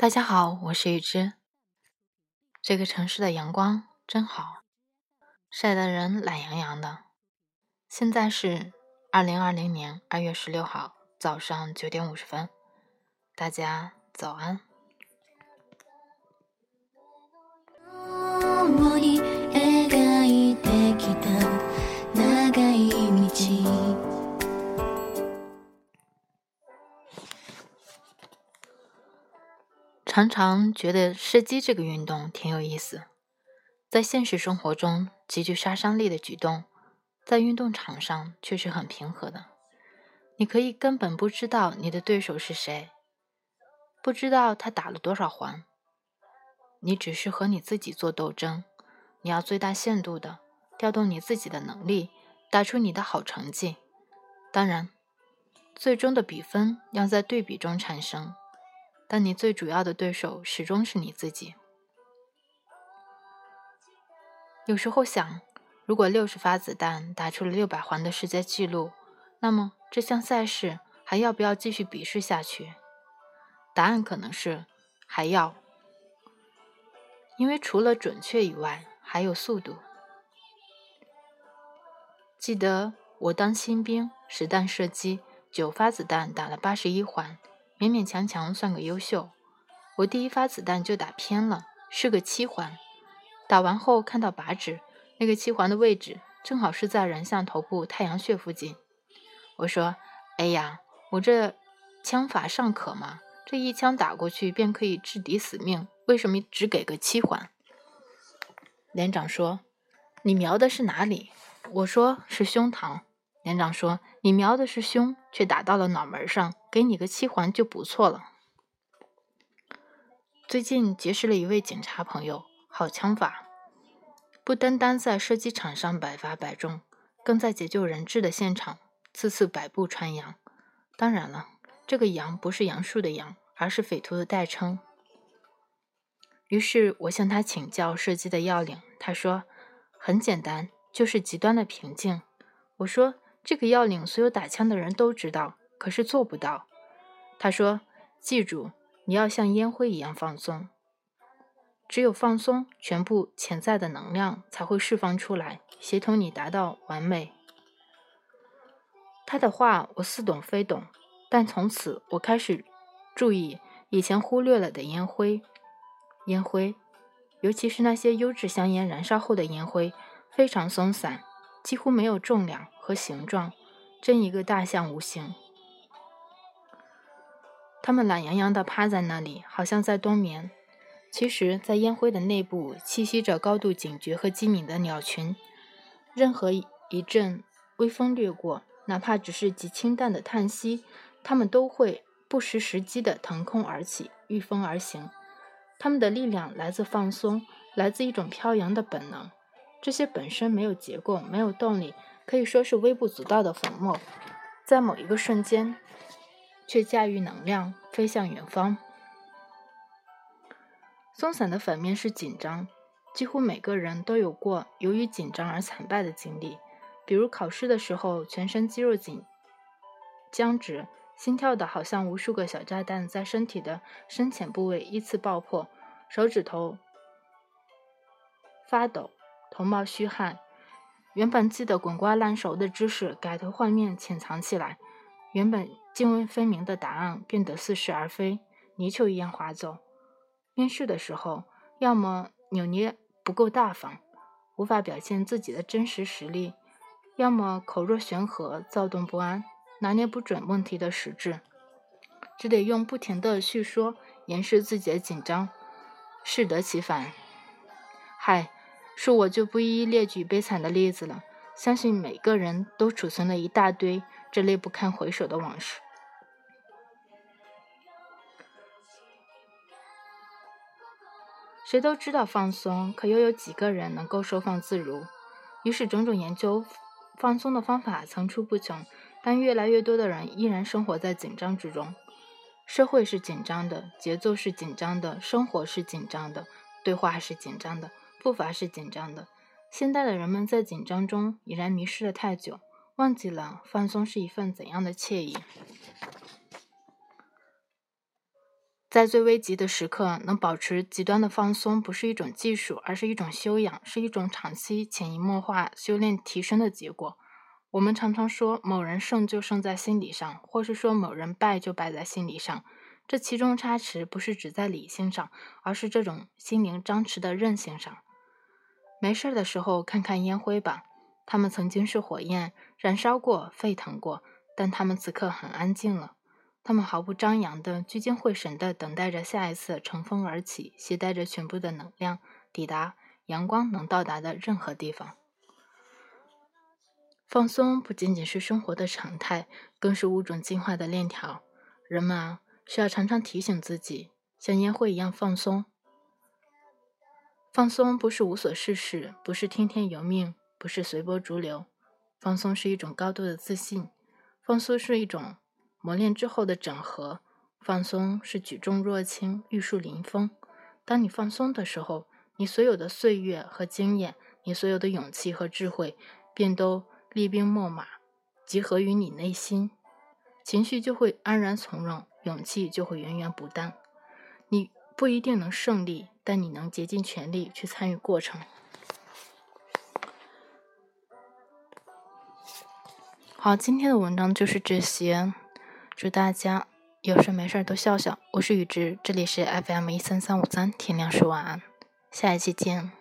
大家好，我是雨芝。这个城市的阳光真好，晒得人懒洋洋的。现在是二零二零年二月十六号早上九点五十分，大家早安。常常觉得射击这个运动挺有意思，在现实生活中极具杀伤力的举动，在运动场上却是很平和的。你可以根本不知道你的对手是谁，不知道他打了多少环，你只是和你自己做斗争。你要最大限度的调动你自己的能力，打出你的好成绩。当然，最终的比分要在对比中产生。但你最主要的对手始终是你自己。有时候想，如果六十发子弹打出了六百环的世界纪录，那么这项赛事还要不要继续比试下去？答案可能是还要，因为除了准确以外，还有速度。记得我当新兵，实弹射击，九发子弹打了八十一环。勉勉强强算个优秀，我第一发子弹就打偏了，是个七环。打完后看到靶纸，那个七环的位置正好是在人像头部太阳穴附近。我说：“哎呀，我这枪法尚可吗？这一枪打过去便可以置敌死命，为什么只给个七环？”连长说：“你瞄的是哪里？”我说：“是胸膛。”连长说：“你瞄的是胸，却打到了脑门上，给你个七环就不错了。”最近结识了一位警察朋友，好枪法，不单单在射击场上百发百中，更在解救人质的现场次次百步穿杨。当然了，这个“杨”不是杨树的“杨”，而是匪徒的代称。于是我向他请教射击的要领，他说：“很简单，就是极端的平静。”我说。这个要领，所有打枪的人都知道，可是做不到。他说：“记住，你要像烟灰一样放松。只有放松，全部潜在的能量才会释放出来，协同你达到完美。”他的话我似懂非懂，但从此我开始注意以前忽略了的烟灰。烟灰，尤其是那些优质香烟燃烧后的烟灰，非常松散，几乎没有重量。和形状，真一个大象无形。他们懒洋洋地趴在那里，好像在冬眠。其实，在烟灰的内部栖息着高度警觉和机敏的鸟群。任何一阵微风掠过，哪怕只是极清淡的叹息，它们都会不失时机地腾空而起，御风而行。它们的力量来自放松，来自一种飘扬的本能。这些本身没有结构，没有动力。可以说是微不足道的粉末，在某一个瞬间，却驾驭能量飞向远方。松散的反面是紧张，几乎每个人都有过由于紧张而惨败的经历，比如考试的时候，全身肌肉紧僵直，心跳的好像无数个小炸弹在身体的深浅部位依次爆破，手指头发抖，头冒虚汗。原本记得滚瓜烂熟的知识，改头换面潜藏起来；原本泾渭分明的答案，变得似是而非，泥鳅一样滑走。面试的时候，要么扭捏不够大方，无法表现自己的真实实力；要么口若悬河，躁动不安，拿捏不准问题的实质，只得用不停的叙说掩饰自己的紧张，适得其反。嗨。恕我就不一一列举悲惨的例子了，相信每个人都储存了一大堆这类不堪回首的往事。谁都知道放松，可又有几个人能够收放自如？于是种种研究放松的方法层出不穷，但越来越多的人依然生活在紧张之中。社会是紧张的，节奏是紧张的，生活是紧张的，对话是紧张的。步伐是紧张的，现代的人们在紧张中已然迷失了太久，忘记了放松是一份怎样的惬意。在最危急的时刻，能保持极端的放松，不是一种技术，而是一种修养，是一种长期潜移默化修炼提升的结果。我们常常说某人胜就胜在心理上，或是说某人败就败在心理上。这其中差池不是指在理性上，而是这种心灵张弛的韧性上。没事的时候看看烟灰吧，它们曾经是火焰，燃烧过，沸腾过，但它们此刻很安静了。他们毫不张扬的、聚精会神的等待着下一次乘风而起，携带着全部的能量，抵达阳光能到达的任何地方。放松不仅仅是生活的常态，更是物种进化的链条。人们啊，需要常常提醒自己，像烟灰一样放松。放松不是无所事事，不是听天由命，不是随波逐流。放松是一种高度的自信，放松是一种。磨练之后的整合，放松是举重若轻、玉树临风。当你放松的时候，你所有的岁月和经验，你所有的勇气和智慧，便都厉兵秣马，集合于你内心，情绪就会安然从容，勇气就会源源不断。你不一定能胜利，但你能竭尽全力去参与过程。好，今天的文章就是这些。祝大家有事没事都笑笑。我是雨之，这里是 FM 一三三五三，天亮说晚安，下一期见。